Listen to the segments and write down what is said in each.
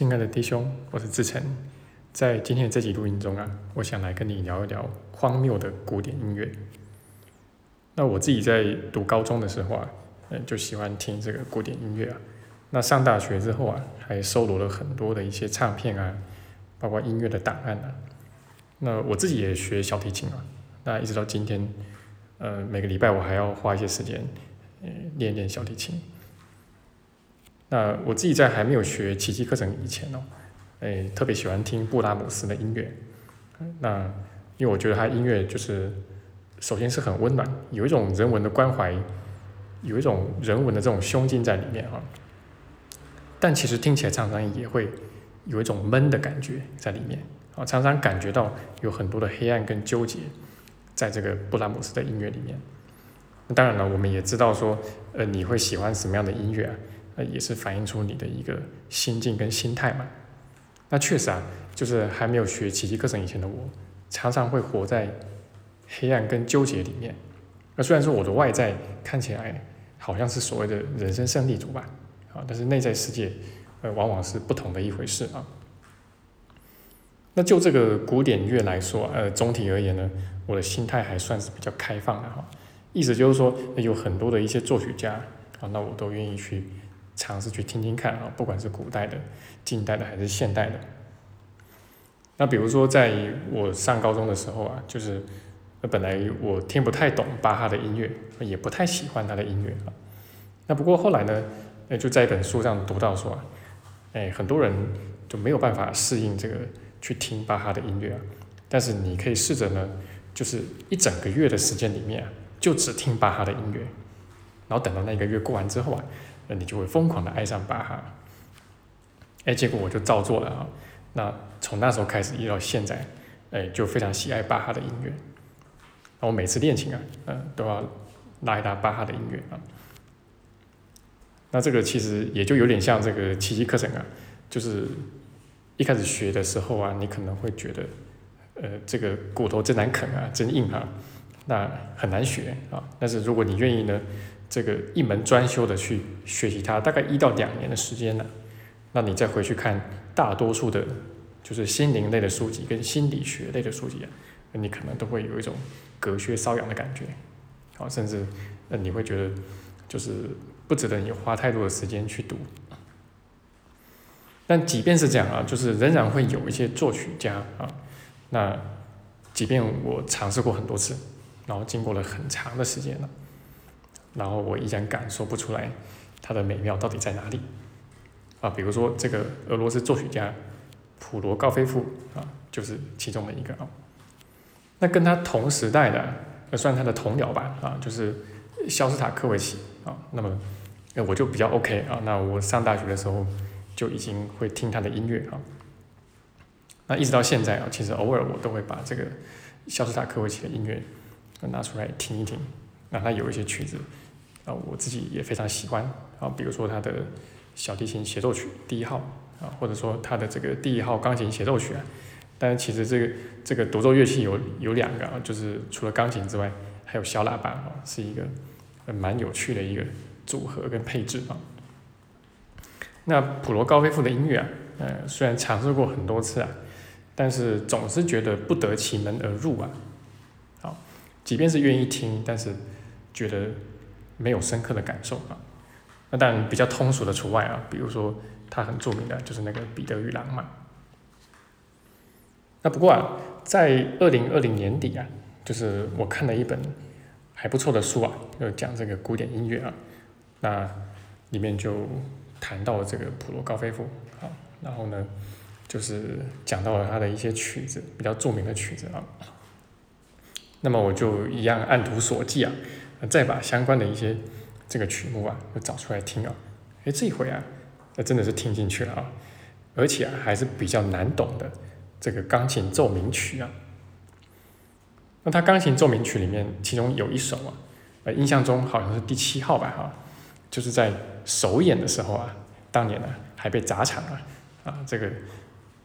亲爱的弟兄，我是志成，在今天的这集录音中啊，我想来跟你聊一聊荒谬的古典音乐。那我自己在读高中的时候啊，嗯，就喜欢听这个古典音乐啊。那上大学之后啊，还收罗了很多的一些唱片啊，包括音乐的档案啊。那我自己也学小提琴啊，那一直到今天，呃，每个礼拜我还要花一些时间，嗯，练练小提琴。那我自己在还没有学奇迹课程以前哦，哎，特别喜欢听布拉姆斯的音乐。那因为我觉得他音乐就是，首先是很温暖，有一种人文的关怀，有一种人文的这种胸襟在里面啊。但其实听起来常常也会有一种闷的感觉在里面啊，常常感觉到有很多的黑暗跟纠结，在这个布拉姆斯的音乐里面。当然了，我们也知道说，呃，你会喜欢什么样的音乐啊？呃，也是反映出你的一个心境跟心态嘛。那确实啊，就是还没有学奇迹课程以前的我，常常会活在黑暗跟纠结里面。那虽然说我的外在看起来好像是所谓的人生胜利组吧，啊，但是内在世界呃往往是不同的一回事啊。那就这个古典乐来说，呃，总体而言呢，我的心态还算是比较开放的哈。意思就是说，有很多的一些作曲家啊，那我都愿意去。尝试去听听看啊，不管是古代的、近代的还是现代的。那比如说，在我上高中的时候啊，就是本来我听不太懂巴哈的音乐，也不太喜欢他的音乐啊。那不过后来呢，哎，就在一本书上读到说啊，哎，很多人就没有办法适应这个去听巴哈的音乐啊。但是你可以试着呢，就是一整个月的时间里面啊，就只听巴哈的音乐，然后等到那个月过完之后啊。那你就会疯狂的爱上巴哈，哎，结果我就照做了啊。那从那时候开始一直到现在，哎，就非常喜爱巴哈的音乐。那我每次练琴啊，嗯，都要拉一拉巴哈的音乐啊。那这个其实也就有点像这个奇迹课程啊，就是一开始学的时候啊，你可能会觉得，呃，这个骨头真难啃啊，真硬啊，那很难学啊。但是如果你愿意呢？这个一门专修的去学习它，大概一到两年的时间呢，那你再回去看大多数的，就是心灵类的书籍跟心理学类的书籍啊，你可能都会有一种隔靴搔痒的感觉，好，甚至那你会觉得就是不值得你花太多的时间去读。但即便是这样啊，就是仍然会有一些作曲家啊，那即便我尝试过很多次，然后经过了很长的时间了。然后我依然感受不出来它的美妙到底在哪里啊？比如说这个俄罗斯作曲家普罗高菲夫啊，就是其中的一个啊。那跟他同时代的，呃，算他的同僚吧啊，就是肖斯塔科维奇啊。那么，我就比较 OK 啊。那我上大学的时候就已经会听他的音乐啊。那一直到现在啊，其实偶尔我都会把这个肖斯塔科维奇的音乐拿出来听一听。那他有一些曲子。啊，我自己也非常喜欢啊，比如说他的小提琴协奏曲第一号啊，或者说他的这个第一号钢琴协奏曲啊。但是其实这个这个独奏乐器有有两个啊，就是除了钢琴之外，还有小喇叭啊，是一个蛮有趣的一个组合跟配置啊。那普罗高菲夫的音乐啊，呃，虽然尝试过很多次啊，但是总是觉得不得其门而入啊。好，即便是愿意听，但是觉得。没有深刻的感受啊，那当然比较通俗的除外啊，比如说他很著名的就是那个彼得与狼嘛。那不过啊，在二零二零年底啊，就是我看了一本还不错的书啊，就讲这个古典音乐啊，那里面就谈到了这个普罗高菲夫啊，然后呢，就是讲到了他的一些曲子，比较著名的曲子啊。那么我就一样按图索骥啊。再把相关的一些这个曲目啊，又找出来听啊，哎，这一回啊，那真的是听进去了啊，而且啊，还是比较难懂的这个钢琴奏鸣曲啊。那他钢琴奏鸣曲里面，其中有一首啊，呃，印象中好像是第七号吧，哈，就是在首演的时候啊，当年呢还被砸场了啊，这个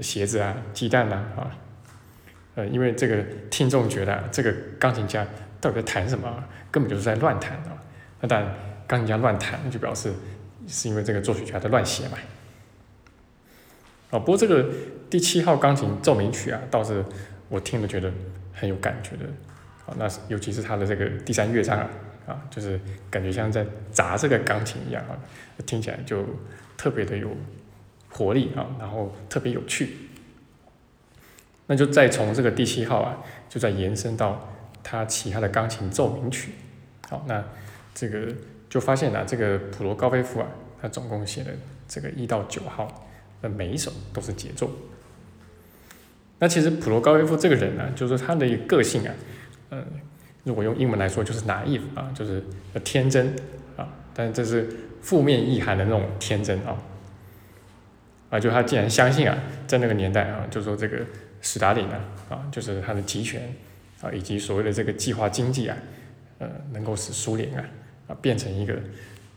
鞋子啊、鸡蛋呐啊，呃，因为这个听众觉得这个钢琴家。到底在弹什么？根本就是在乱弹啊！那当然，钢琴家乱弹就表示是因为这个作曲家在乱写嘛。啊。不过这个第七号钢琴奏鸣曲啊，倒是我听了觉得很有感觉的。啊，那尤其是它的这个第三乐章啊，啊，就是感觉像在砸这个钢琴一样啊，听起来就特别的有活力啊，然后特别有趣。那就再从这个第七号啊，就再延伸到他其他的钢琴奏鸣曲。好，那这个就发现了这个普罗高菲夫啊，他总共写了这个一到九号，那每一首都是杰作。那其实普罗高菲夫这个人呢，就是他的一个个性啊。嗯，如果用英文来说，就是 naive 啊，就是天真啊，但这是负面意涵的那种天真啊，啊，就他竟然相信啊，在那个年代啊，就说这个斯大林啊，啊，就是他的集权啊，以及所谓的这个计划经济啊，呃，能够使苏联啊，啊，变成一个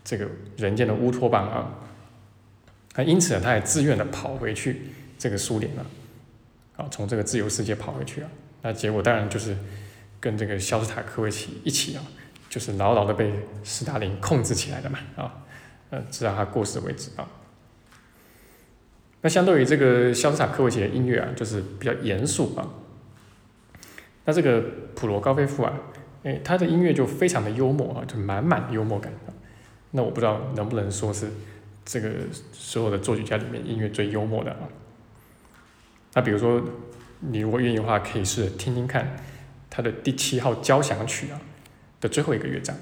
这个人间的乌托邦啊，那，因此呢，他也自愿的跑回去这个苏联了，啊，从这个自由世界跑回去啊，那结果当然就是。跟这个肖斯塔科维奇一起啊，就是牢牢的被斯大林控制起来的嘛啊，呃，直到他过世为止啊。那相对于这个肖斯塔科维奇的音乐啊，就是比较严肃啊。那这个普罗高菲夫啊，哎，他的音乐就非常的幽默啊，就满满的幽默感啊。那我不知道能不能说是这个所有的作曲家里面音乐最幽默的啊。那比如说，你如果愿意的话，可以试着听听看。他的第七号交响曲啊的最后一个乐章，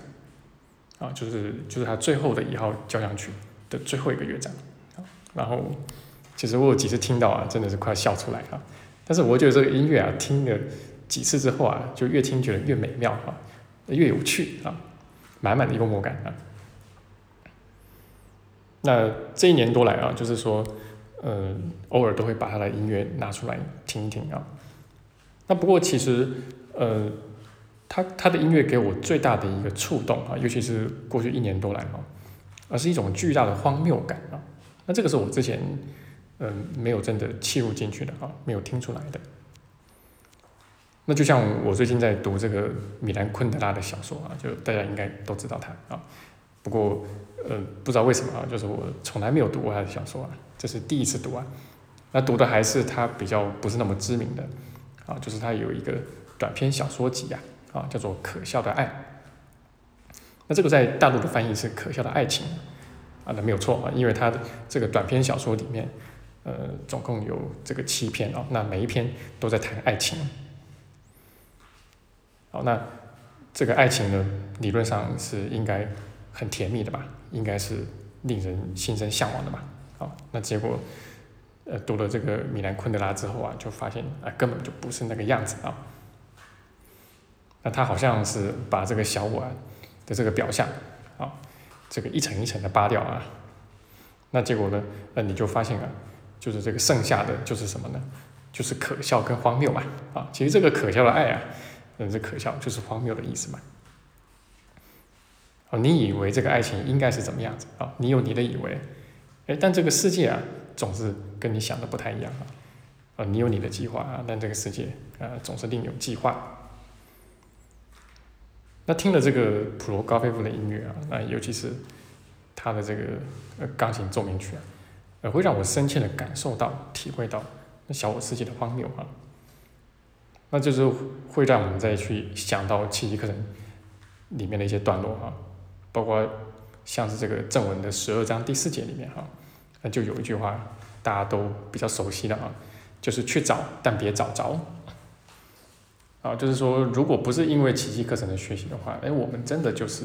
啊，就是就是他最后的一号交响曲的最后一个乐章，然后其实我有几次听到啊，真的是快笑出来啊。但是我觉得这个音乐啊，听的几次之后啊，就越听觉得越美妙啊，越有趣啊，满满的幽默感啊。那这一年多来啊，就是说，呃，偶尔都会把他的音乐拿出来听一听啊。那不过其实。呃，他他的音乐给我最大的一个触动啊，尤其是过去一年多来啊，而是一种巨大的荒谬感啊。那这个是我之前嗯没有真的切入进去的啊，没有听出来的。那就像我最近在读这个米兰昆德拉的小说啊，就大家应该都知道他啊。不过呃不知道为什么啊，就是我从来没有读过他的小说啊，这是第一次读啊。那读的还是他比较不是那么知名的啊，就是他有一个。短篇小说集呀，啊，叫做《可笑的爱》。那这个在大陆的翻译是《可笑的爱情》，啊，那没有错啊，因为他的这个短篇小说里面，呃，总共有这个七篇啊，那每一篇都在谈爱情。好，那这个爱情呢，理论上是应该很甜蜜的吧，应该是令人心生向往的吧。好，那结果，呃，读了这个米兰昆德拉之后啊，就发现啊，根本就不是那个样子啊。那他好像是把这个小我的这个表象，啊，这个一层一层的扒掉啊，那结果呢，那你就发现啊，就是这个剩下的就是什么呢？就是可笑跟荒谬嘛，啊，其实这个可笑的爱啊，真是可笑就是荒谬的意思嘛。哦，你以为这个爱情应该是怎么样子啊？你有你的以为，哎，但这个世界啊，总是跟你想的不太一样啊。啊，你有你的计划啊，但这个世界啊，总是另有计划。那听了这个普罗高菲夫的音乐啊，那尤其是他的这个呃钢琴奏鸣曲啊，呃会让我深切的感受到、体会到那小我世界的荒谬啊。那就是会让我们再去想到奇迹课程里面的一些段落啊，包括像是这个正文的十二章第四节里面哈，那就有一句话大家都比较熟悉的啊，就是去找但别找着。啊，就是说，如果不是因为奇迹课程的学习的话，哎，我们真的就是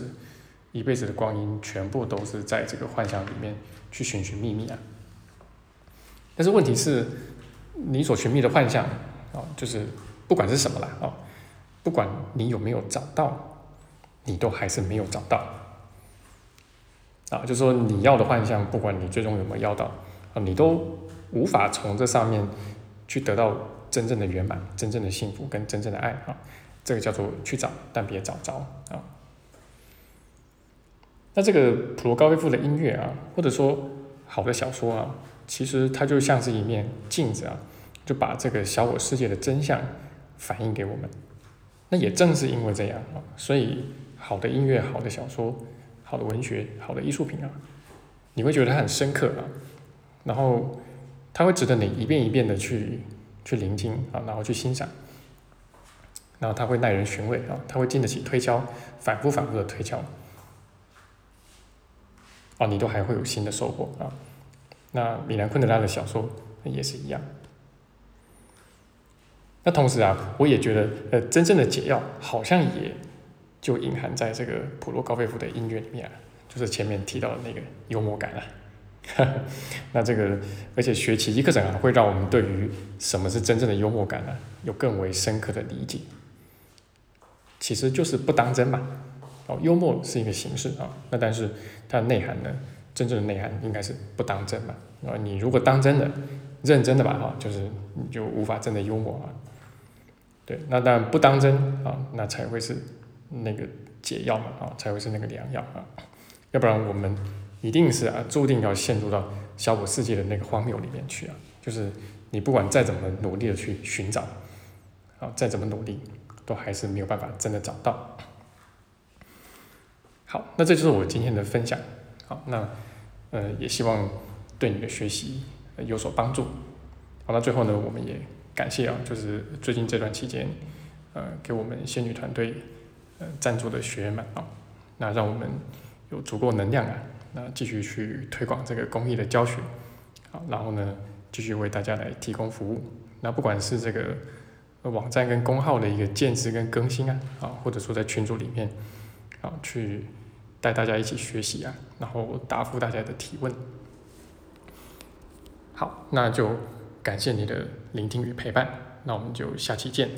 一辈子的光阴全部都是在这个幻想里面去寻寻觅觅啊。但是问题是，你所寻觅的幻象啊，就是不管是什么了啊，不管你有没有找到，你都还是没有找到。啊，就是说你要的幻象，不管你最终有没有要到啊，你都无法从这上面去得到。真正的圆满，真正的幸福跟真正的爱啊，这个叫做去找，但别找着啊。那这个普罗高菲夫的音乐啊，或者说好的小说啊，其实它就像是一面镜子啊，就把这个小我世界的真相反映给我们。那也正是因为这样啊，所以好的音乐、好的小说、好的文学、好的艺术品啊，你会觉得它很深刻啊，然后它会值得你一遍一遍的去去聆听啊，然后去欣赏，然后它会耐人寻味啊，它会经得起推敲，反复反复的推敲，啊，你都还会有新的收获啊。那米兰昆德拉的小说也是一样。那同时啊，我也觉得，呃，真正的解药好像也就隐含在这个普罗高菲夫的音乐里面啊，就是前面提到的那个幽默感啊。那这个，而且学奇迹课程啊，会让我们对于什么是真正的幽默感呢，有更为深刻的理解。其实就是不当真嘛。哦，幽默是一个形式啊，那但是它的内涵呢，真正的内涵应该是不当真嘛。啊，你如果当真的、认真的吧，哈，就是你就无法真的幽默啊。对，那当然不当真啊，那才会是那个解药嘛，啊，才会是那个良药啊。要不然我们。一定是啊，注定要陷入到小我世界的那个荒谬里面去啊！就是你不管再怎么努力的去寻找，啊，再怎么努力，都还是没有办法真的找到。好，那这就是我今天的分享。好，那呃，也希望对你的学习有所帮助。好，那最后呢，我们也感谢啊，就是最近这段期间，呃，给我们仙女团队呃赞助的学员们啊，那让我们有足够能量啊。那继续去推广这个公益的教学，好，然后呢，继续为大家来提供服务。那不管是这个网站跟公号的一个建制跟更新啊，啊，或者说在群组里面，啊，去带大家一起学习啊，然后答复大家的提问。好，那就感谢你的聆听与陪伴，那我们就下期见。